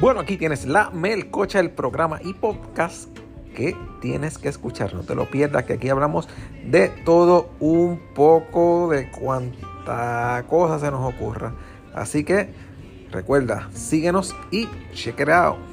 Bueno, aquí tienes la melcocha, el programa y podcast que tienes que escuchar. No te lo pierdas, que aquí hablamos de todo un poco, de cuánta cosa se nos ocurra. Así que recuerda, síguenos y check it out.